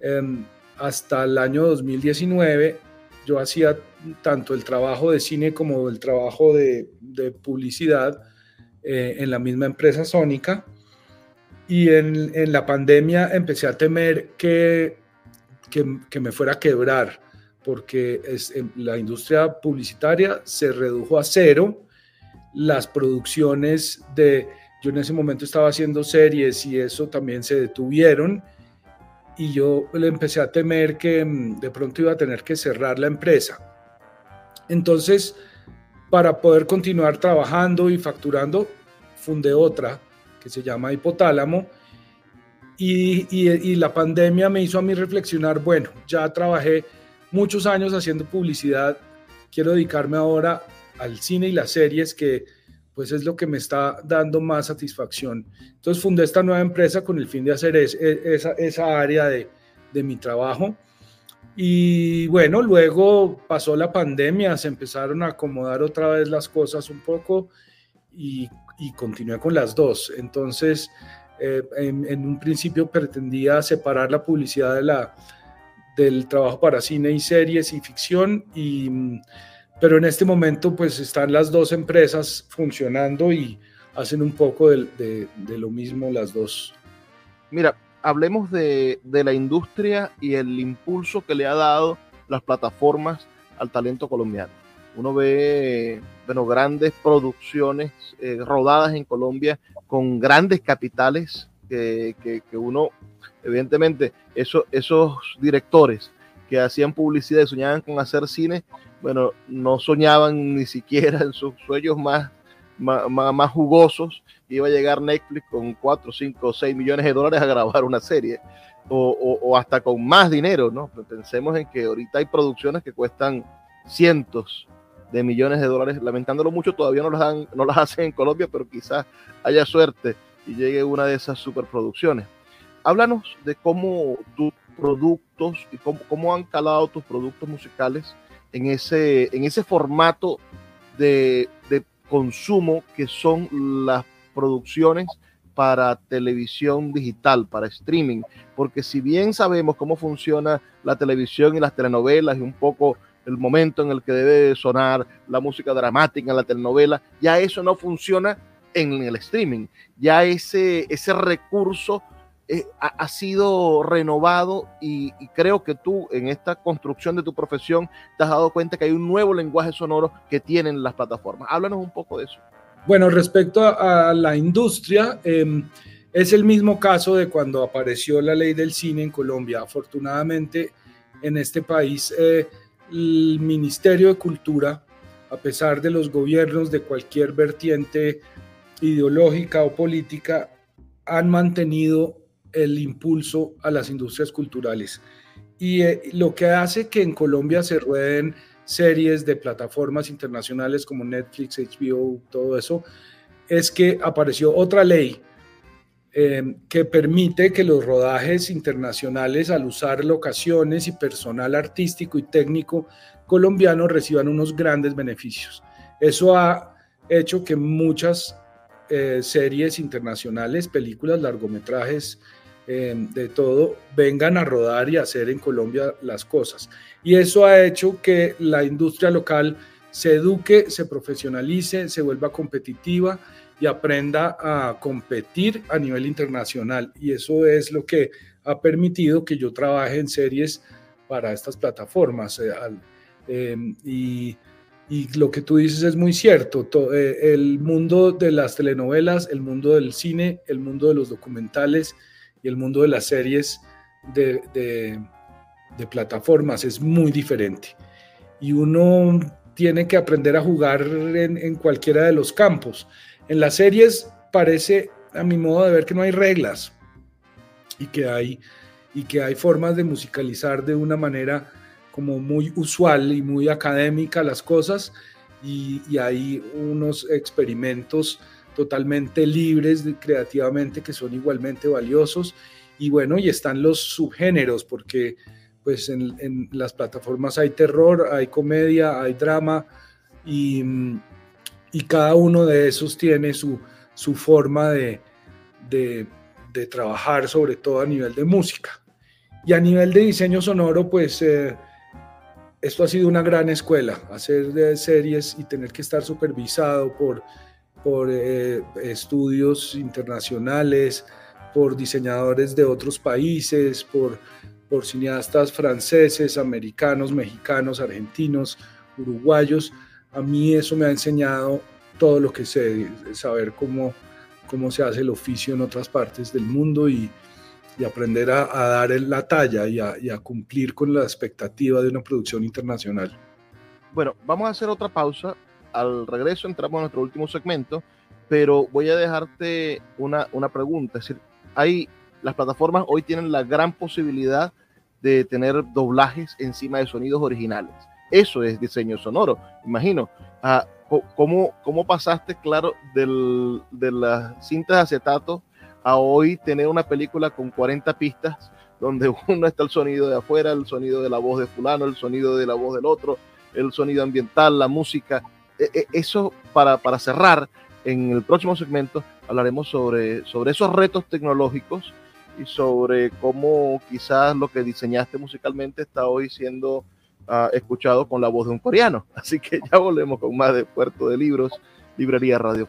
eh, hasta el año 2019 yo hacía tanto el trabajo de cine como el trabajo de, publicidad eh, en la misma empresa Sónica. Y en, la pandemia empecé a temer que, que, me fuera a quebrar, porque es, em, la industria publicitaria se redujo a cero. Las producciones de, yo en ese momento estaba haciendo series y eso también se detuvieron y yo le empecé a temer que mm, de pronto iba a tener que cerrar la empresa. Entonces, para poder continuar trabajando y facturando, fundé otra que se llama Hipotálamo. Y, y, la pandemia me hizo a mí reflexionar, bueno, ya trabajé muchos años haciendo publicidad, quiero dedicarme ahora al cine y las series que pues es lo que me está dando más satisfacción. Entonces fundé esta nueva empresa con el fin de hacer e, esa, esa área de, de mi trabajo. Y bueno, luego pasó la pandemia, se empezaron a acomodar otra vez las cosas un poco y, y continué con las dos. Entonces, eh, en, en, un principio pretendía separar la publicidad de la, del trabajo para cine y series y ficción y pero en este momento pues están las dos empresas funcionando y hacen un poco de, lo mismo las dos. Mira, hablemos de, de, la industria y el impulso que le ha dado las plataformas al talento colombiano. Uno ve bueno, grandes producciones eh, rodadas en Colombia con grandes capitales que, que, que uno, evidentemente, eso, esos directores que hacían publicidad y soñaban con hacer cine, bueno, no soñaban ni siquiera en sus sueños más, más, más, jugosos, iba a llegar Netflix con 4, 5, 6 millones de dólares a grabar una serie, o, o, o, hasta con más dinero, ¿no? Pensemos en que ahorita hay producciones que cuestan cientos de millones de dólares, lamentándolo mucho, todavía no las, dan, no las hacen en Colombia, pero quizás haya suerte y llegue una de esas superproducciones. Háblanos de cómo tus productos y cómo, cómo han calado tus productos musicales en ese, en ese formato de, de consumo que son las producciones para televisión digital, para streaming, porque si bien sabemos cómo funciona la televisión y las telenovelas y un poco el momento en el que debe sonar la música dramática en la telenovela, ya eso no funciona en el streaming, ya ese, ese recurso eh, ha, sido renovado y, creo que tú en esta construcción de tu profesión te has dado cuenta que hay un nuevo lenguaje sonoro que tienen las plataformas. Háblanos un poco de eso. Bueno, respecto a, la industria, eh, es el mismo caso de cuando apareció la ley del cine en Colombia. Afortunadamente, en este país, eh, el Ministerio de Cultura, a pesar de los gobiernos de cualquier vertiente ideológica o política, han mantenido el impulso a las industrias culturales. Y eh, lo que hace que en Colombia se rueden series de plataformas internacionales como Netflix, HBO, todo eso, es que apareció otra ley eh, que permite que los rodajes internacionales, al usar locaciones y personal artístico y técnico colombiano, reciban unos grandes beneficios. Eso ha hecho que muchas eh, series internacionales, películas, largometrajes, eh, de todo, vengan a rodar y hacer en Colombia las cosas. Y eso ha hecho que la industria local se eduque, se profesionalice, se vuelva competitiva y aprenda a competir a nivel internacional. Y eso es lo que ha permitido que yo trabaje en series para estas plataformas. Eh, y, y, lo que tú dices es muy cierto. Eh, el mundo de las telenovelas, el mundo del cine, el mundo de los documentales y el mundo de las series de plataformas es muy diferente. Y uno tiene que aprender a jugar en, en cualquiera de los campos. En las series parece, a mi modo de ver, que no hay reglas y que hay, y que hay formas de musicalizar de una manera como muy usual y muy académica las cosas y, y hay unos experimentos totalmente libres de, creativamente que son igualmente valiosos y bueno, y están los subgéneros porque pues en, en las plataformas hay terror, hay comedia, hay drama y, y cada uno de esos tiene su, su forma de, de, de, trabajar, sobre todo a nivel de música. Y a nivel de diseño sonoro, pues eh, esto ha sido una gran escuela, hacer de series y tener que estar supervisado por, por eh, estudios internacionales, por diseñadores de otros países, por, por cineastas franceses, americanos, mexicanos, argentinos, uruguayos. A mí eso me ha enseñado todo lo que sé, saber cómo, cómo se hace el oficio en otras partes del mundo y, y aprender a, a, dar la talla y a, cumplir con la expectativa de una producción internacional. Bueno, vamos a hacer otra pausa. Al regreso entramos a nuestro último segmento, pero voy a dejarte una, una pregunta. Es decir, hay, las plataformas hoy tienen la gran posibilidad de tener doblajes encima de sonidos originales eso es diseño sonoro, imagino. Ah, ¿cómo, ¿Cómo pasaste, claro, del, de las cintas de acetato a hoy tener una película con 40 pistas donde uno está el sonido de afuera, el sonido de la voz de fulano, el sonido de la voz del otro, el sonido ambiental, la música. E, e, eso para, para cerrar, en el próximo segmento hablaremos sobre, sobre esos retos tecnológicos y sobre cómo quizás lo que diseñaste musicalmente está hoy siendo uh, escuchado con la voz de un coreano. Así que ya volvemos con más de Puerto de Libros, Librería Radio.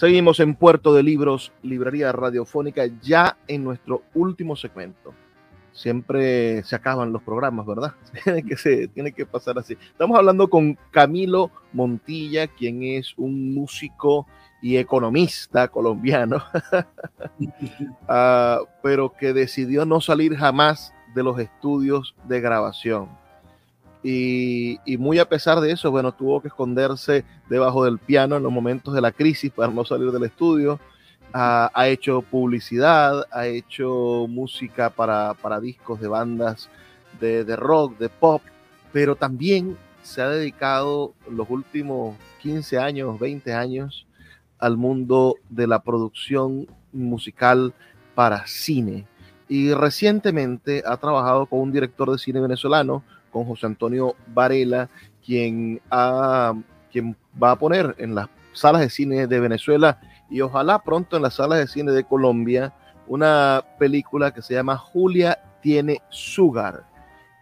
Seguimos en Puerto de Libros, Librería Radiofónica, ya en nuestro último segmento siempre se acaban los programas, ¿verdad? tiene, que se, tiene que pasar así. Estamos hablando con Camilo Montilla, quien es un músico y economista colombiano, uh, pero que decidió no salir jamás de los estudios de grabación. Y, y, muy a pesar de eso, bueno, tuvo que esconderse debajo del piano en los momentos de la crisis para no salir del estudio ha, hecho publicidad, ha hecho música para, discos de bandas de, rock, de pop, pero también se ha dedicado los últimos 15 años, 20 años al mundo de la producción musical para cine. Y recientemente ha trabajado con un director de cine venezolano, con José Antonio Varela, quien, quien va a poner en las salas de cine de Venezuela y ojalá pronto en las salas de cine de Colombia una película que se llama Julia tiene Sugar.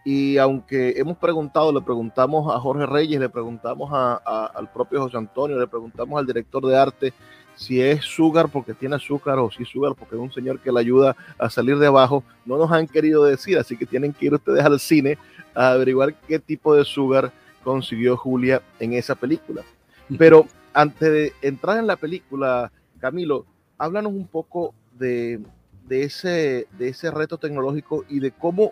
Y aunque hemos preguntado, le preguntamos a Jorge Reyes, le preguntamos al propio José Antonio, le preguntamos al director de arte si es Sugar porque tiene azúcar o si es Sugar porque es un señor que le ayuda a salir de abajo, no nos han querido decir, así que tienen que ir ustedes al cine a averiguar qué tipo de Sugar consiguió Julia en esa película. Pero antes de entrar en la película, Camilo, háblanos un poco de, ese, de ese reto tecnológico y de cómo,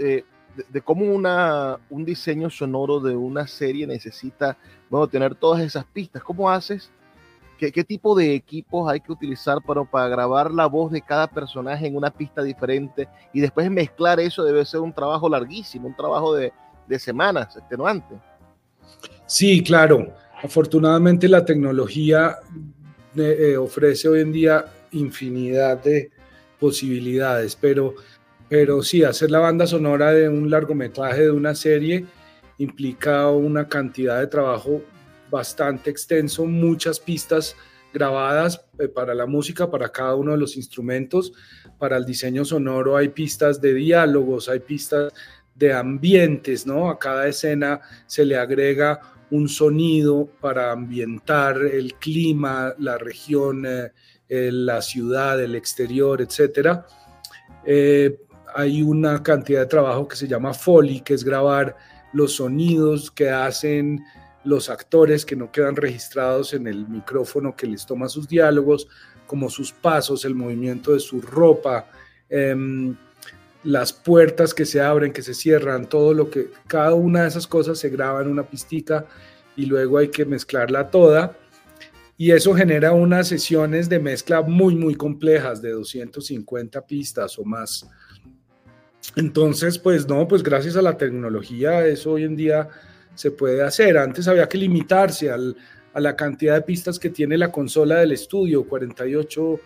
eh, de, cómo una, un diseño sonoro de una serie necesita bueno, tener todas esas pistas. ¿Cómo haces? ¿Qué, tipo de equipos hay que utilizar para, grabar la voz de cada personaje en una pista diferente? Y después mezclar eso debe ser un trabajo larguísimo, un trabajo de, de semanas, extenuante. Sí, claro. Afortunadamente la tecnología eh, ofrece hoy en día infinidad de posibilidades, pero, pero sí, hacer la banda sonora de un largometraje, de una serie, implica una cantidad de trabajo bastante extenso, muchas pistas grabadas eh, para la música, para cada uno de los instrumentos, para el diseño sonoro hay pistas de diálogos, hay pistas de ambientes, ¿no? A cada escena se le agrega un sonido para ambientar el clima, la región, eh, la ciudad, el exterior, etc. Eh, hay una cantidad de trabajo que se llama Foley, que es grabar los sonidos que hacen los actores que no quedan registrados en el micrófono que les toma sus diálogos, como sus pasos, el movimiento de su ropa, em, las puertas que se abren, que se cierran, todo lo que, cada una de esas cosas se graba en una pistica y luego hay que mezclarla toda. Y eso genera unas sesiones de mezcla muy, muy complejas, de 250 pistas o más. Entonces, pues no, pues gracias a la tecnología eso hoy en día se puede hacer. Antes había que limitarse a la cantidad de pistas que tiene la consola del estudio, 48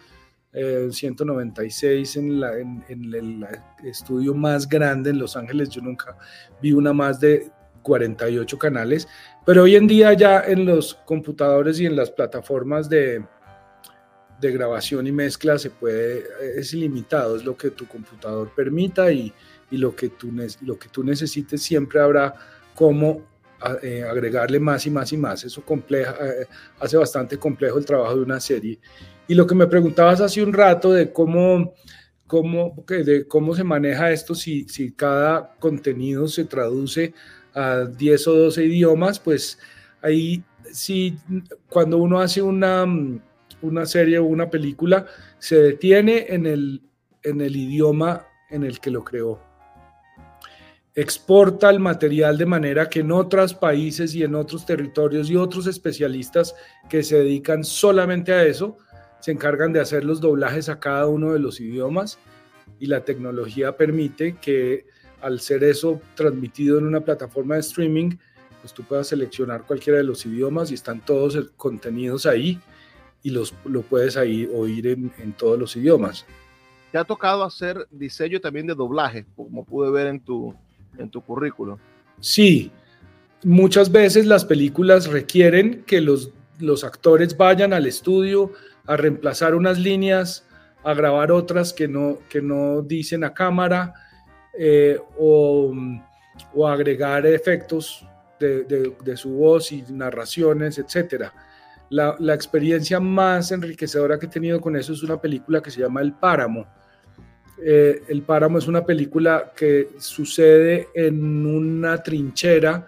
196 eh, en, la, en, el estudio más grande en Los Ángeles. Yo nunca vi una más de 48 canales, pero hoy en día ya en los computadores y en las plataformas de, de grabación y mezcla se puede, es ilimitado, es lo que tu computador permita y, y lo, que tú, lo que tú necesites siempre habrá eh, agregarle más y más y más. Eso compleja, eh, hace bastante complejo el trabajo de una serie. Y lo que me preguntabas hace un rato de cómo, cómo, de cómo se maneja esto si, si cada contenido se traduce a 10 o 12 idiomas, pues ahí sí, cuando uno hace una, una serie o una película, se detiene en el, en el idioma en el que lo creó. Exporta el material de manera que en otros países y en otros territorios y otros especialistas que se dedican solamente a eso, se encargan de hacer los doblajes a cada uno de los idiomas y la tecnología permite que al ser eso transmitido en una plataforma de streaming, pues tú puedas seleccionar cualquiera de los idiomas y están todos contenidos ahí y los, lo puedes ahí oír en, en todos los idiomas. ¿Te ha tocado hacer diseño también de doblaje, como pude ver en tu, en tu currículo? Sí, muchas veces las películas requieren que los, los actores vayan al estudio a reemplazar unas líneas, a grabar otras que no, que no dicen a cámara eh, o, o, agregar efectos de, de, su voz y narraciones, etc. La, la, experiencia más enriquecedora que he tenido con eso es una película que se llama El Páramo. Eh, El Páramo es una película que sucede en una trinchera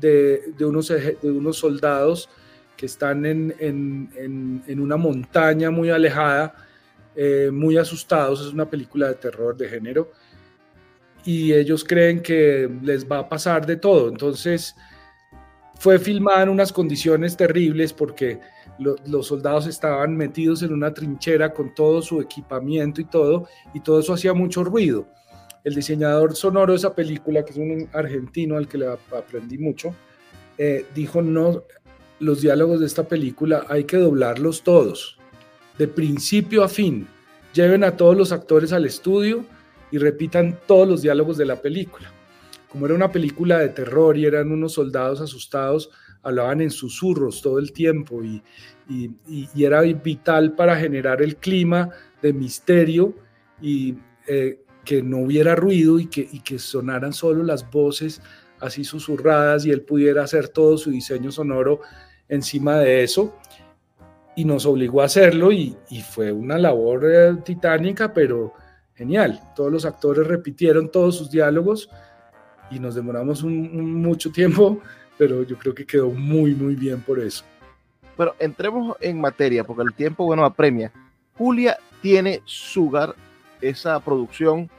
de, de unos, de unos soldados que están en, en, en, una montaña muy alejada, eh, muy asustados. Es una película de terror de género. Y ellos creen que les va a pasar de todo. Entonces, fue filmada en unas condiciones terribles porque los soldados estaban metidos en una trinchera con todo su equipamiento y todo, y todo eso hacía mucho ruido. El diseñador sonoro de esa película, que es un argentino al que le aprendí mucho, eh, dijo, no, los diálogos de esta película hay que doblarlos todos, de principio a fin. Lleven a todos los actores al estudio y repitan todos los diálogos de la película. Como era una película de terror y eran unos soldados asustados, hablaban en susurros todo el tiempo y, era vital para generar el clima de misterio y eh, que no hubiera ruido y que, y que sonaran solo las voces así susurradas y él pudiera hacer todo su diseño sonoro encima de eso y nos obligó a hacerlo y, fue una labor eh, titánica, pero genial. Todos los actores repitieron todos sus diálogos y nos demoramos mucho tiempo, pero yo creo que quedó muy, muy bien por eso. Bueno, entremos en materia, porque el tiempo, bueno, apremia. Julia tiene Sugar, esa producción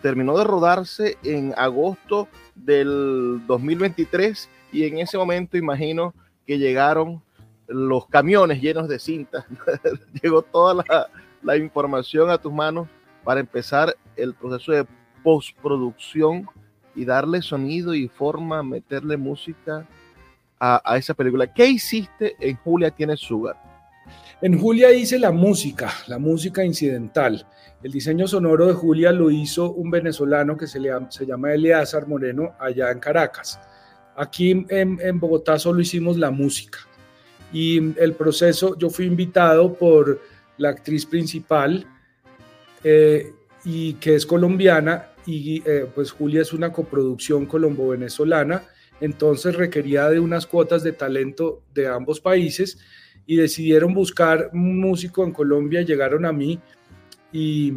terminó de rodarse en agosto del 2023 y en ese momento imagino que llegaron los camiones llenos de cintas, llegó toda la, información a tus manos para empezar el proceso de postproducción y darle sonido y forma, meterle música a, esa película. ¿Qué hiciste en Julia Tiene Sugar? En Julia hice la música, la música incidental. El diseño sonoro de Julia lo hizo un venezolano que se, le, se llama Eleazar Moreno allá en Caracas. Aquí en, Bogotá solo hicimos la música y el proceso, yo fui invitado por la actriz principal eh, y que es colombiana y eh, pues Julia es una coproducción colombo-venezolana, entonces requería de unas cuotas de talento de ambos países y decidieron buscar un músico en Colombia, llegaron a mí y,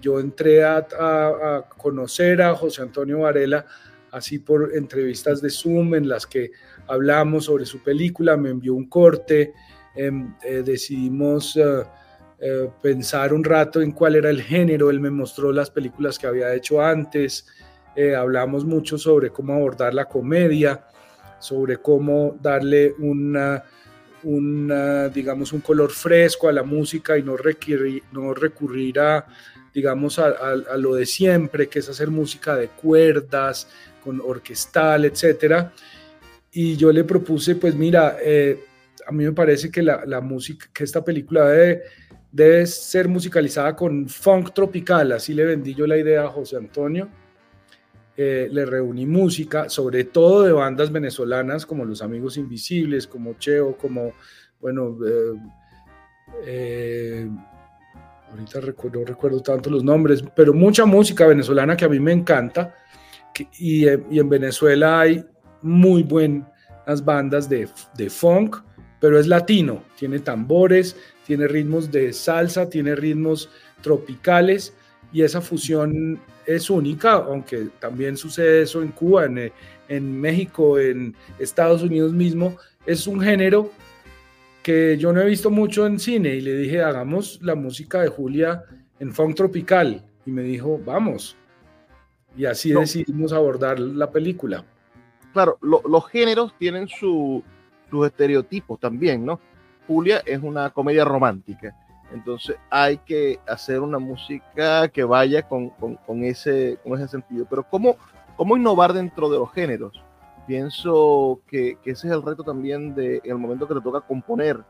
yo entré a, conocer a José Antonio Varela, así por entrevistas de Zoom en las que hablamos sobre su película, me envió un corte, em, eh, decidimos eh, eh, pensar un rato en cuál era el género, él me mostró las películas que había hecho antes, hablamos mucho sobre cómo abordar la comedia, sobre cómo darle una, digamos, un color fresco a la música y no, requerir, no recurrir a, digamos, a, a, lo de siempre, que es hacer música de cuerdas, con orquestal, etcétera. Y yo le propuse, pues mira, eh, a mí me parece que la, música, que esta película debe, debe, ser musicalizada con funk tropical, así le vendí yo la idea a José Antonio. Eh, le reuní música, sobre todo de bandas venezolanas como Los Amigos Invisibles, como Cheo, como, bueno, eh, ahorita recuerdo, no recuerdo tanto los nombres, pero mucha música venezolana que a mí me encanta y, en Venezuela hay muy buenas bandas de, de funk, pero es latino, tiene tambores, tiene ritmos de salsa, tiene ritmos tropicales y esa fusión es única, aunque también sucede eso en Cuba, en, en México, en Estados Unidos mismo, es un género que yo no he visto mucho en cine y le dije, hagamos la música de Julia en funk tropical. Y me dijo, vamos. Y así decidimos abordar la película. Claro, los géneros tienen sus estereotipos también, ¿no? Julia es una comedia romántica. Entonces hay que hacer una música que vaya con, ese, con ese sentido. Pero ¿cómo, ¿cómo innovar dentro de los géneros? Pienso que, ese es el reto también el momento que te toca componer.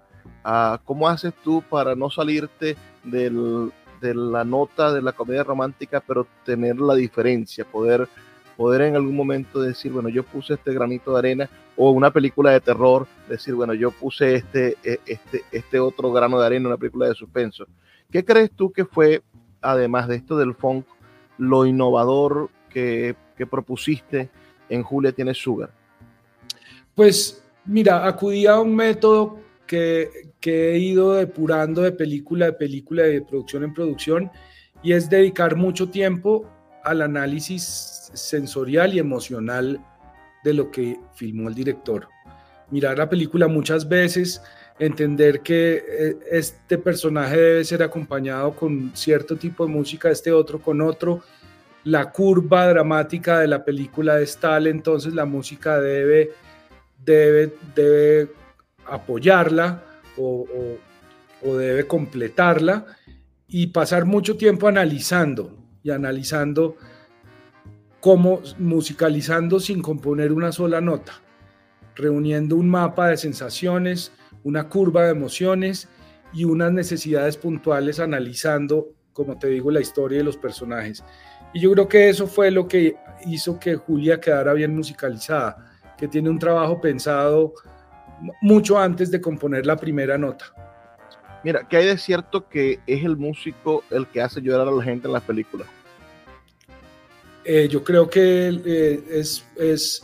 Ah, ¿Cómo haces tú para no salirte del, de la nota de la comedia romántica, pero tener la diferencia, poder, poder en algún momento decir, bueno, yo puse este granito de arena, o una película de terror, decir, bueno, yo puse este, e, este, este otro grano de arena en una película de suspenso. ¿Qué crees tú que fue, además de esto del funk, lo innovador que, que propusiste en Julia tiene Sugar? Pues mira, acudí a un método que, que, he ido depurando de película, de película, de producción en producción, y es dedicar mucho tiempo al análisis sensorial y emocional de lo que filmó el director. Mirar la película muchas veces, entender que eh, este personaje debe ser acompañado con cierto tipo de música, este otro con otro, la curva dramática de la película es tal, entonces la música debe, debe, debe apoyarla o, debe completarla y pasar mucho tiempo analizando y analizando cómo musicalizando sin componer una sola nota, reuniendo un mapa de sensaciones, una curva de emociones y unas necesidades puntuales analizando, como te digo, la historia de los personajes. Y yo creo que eso fue lo que hizo que Julia quedara bien musicalizada, que tiene un trabajo pensado mucho antes de componer la primera nota. Mira, que hay de cierto que es el músico el que hace llorar a la gente en las películas. Eh, yo creo que eh, es, es,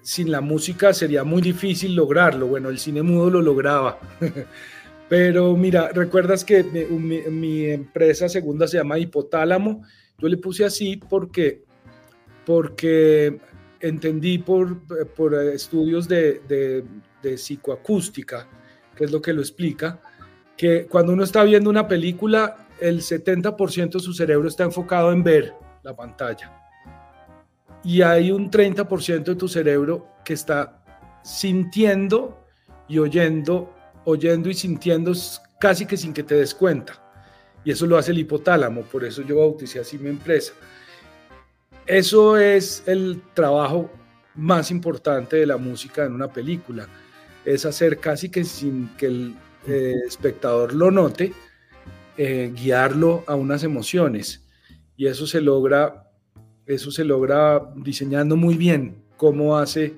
sin la música sería muy difícil lograrlo. Bueno, el cine mudo lo lograba. Pero mira, recuerdas que mi, empresa segunda se llama Hipotálamo yo le puse así porque, porque entendí por, por estudios de, de, de psicoacústica, que es lo que lo explica, que cuando uno está viendo una película, el 70% de su cerebro está enfocado en ver la pantalla. Y hay un 30% de tu cerebro que está sintiendo y oyendo, oyendo y sintiendo casi que sin que te des cuenta y eso lo hace el hipotálamo, por eso yo bauticé así mi empresa. Eso es el trabajo más importante de la música en una película, es hacer casi que sin que el eh, espectador lo note, eh, guiarlo a unas emociones y eso se logra, eso se logra diseñando muy bien cómo hace,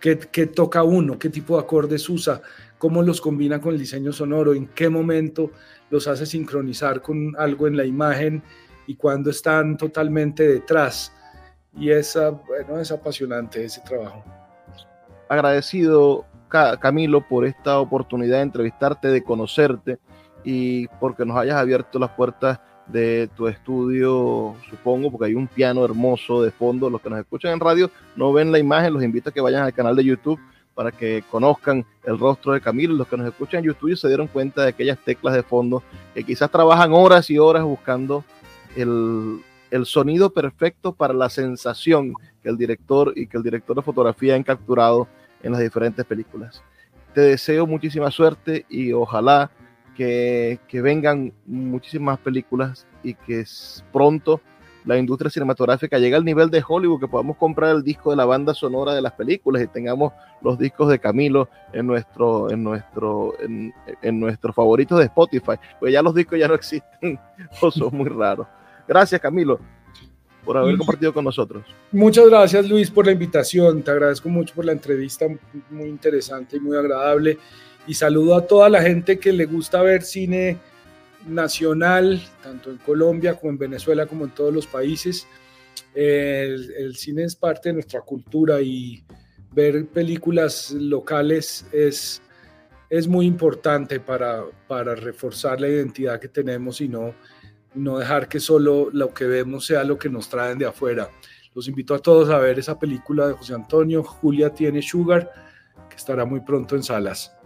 qué, qué toca uno, qué tipo de acordes usa, cómo los combina con el diseño sonoro, en qué momento los hace sincronizar con algo en la imagen y cuando están totalmente detrás. Y esa, bueno, es apasionante ese trabajo. Agradecido, Camilo, por esta oportunidad de entrevistarte, de conocerte y porque nos hayas abierto las puertas de tu estudio, supongo, porque hay un piano hermoso de fondo. Los que nos escuchan en radio no ven la imagen, los invito a que vayan al canal de YouTube para que conozcan el rostro de Camilo. Los que nos escuchan en YouTube se dieron cuenta de aquellas teclas de fondo que quizás trabajan horas y horas buscando el, sonido perfecto para la sensación que el director y que el director de fotografía han capturado en las diferentes películas. Te deseo muchísima suerte y ojalá que, que vengan muchísimas películas y que pronto la industria cinematográfica llega al nivel de Hollywood, que podamos comprar el disco de la banda sonora de las películas y tengamos los discos de Camilo en nuestro, en nuestro, en, nuestros favoritos de Spotify, pues ya los discos ya no existen o son muy raros. Gracias, Camilo, por haber compartido con nosotros. Muchas gracias, Luis, por la invitación. Te agradezco mucho por la entrevista, muy interesante y muy agradable. Y saludo a toda la gente que le gusta ver cine nacional, tanto en Colombia como en Venezuela, como en todos los países. El, cine es parte de nuestra cultura y ver películas locales es, es muy importante para, para reforzar la identidad que tenemos y no no dejar que solo lo que vemos sea lo que nos traen de afuera. Los invito a todos a ver esa película de José Antonio, Julia tiene Sugar, que estará muy pronto en salas.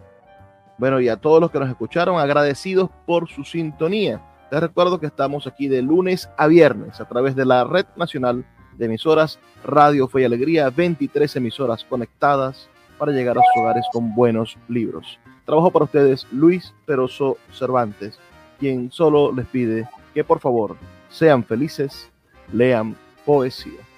Bueno, y a todos los que nos escucharon, agradecidos por su sintonía. Les recuerdo que estamos aquí de lunes a viernes a través de la Red Nacional de Emisoras Radio Fe y Alegría, 23 emisoras conectadas para llegar a sus hogares con buenos libros. Trabajo para ustedes Luis Peroso Cervantes, quien solo les pide que por favor sean felices, lean poesía.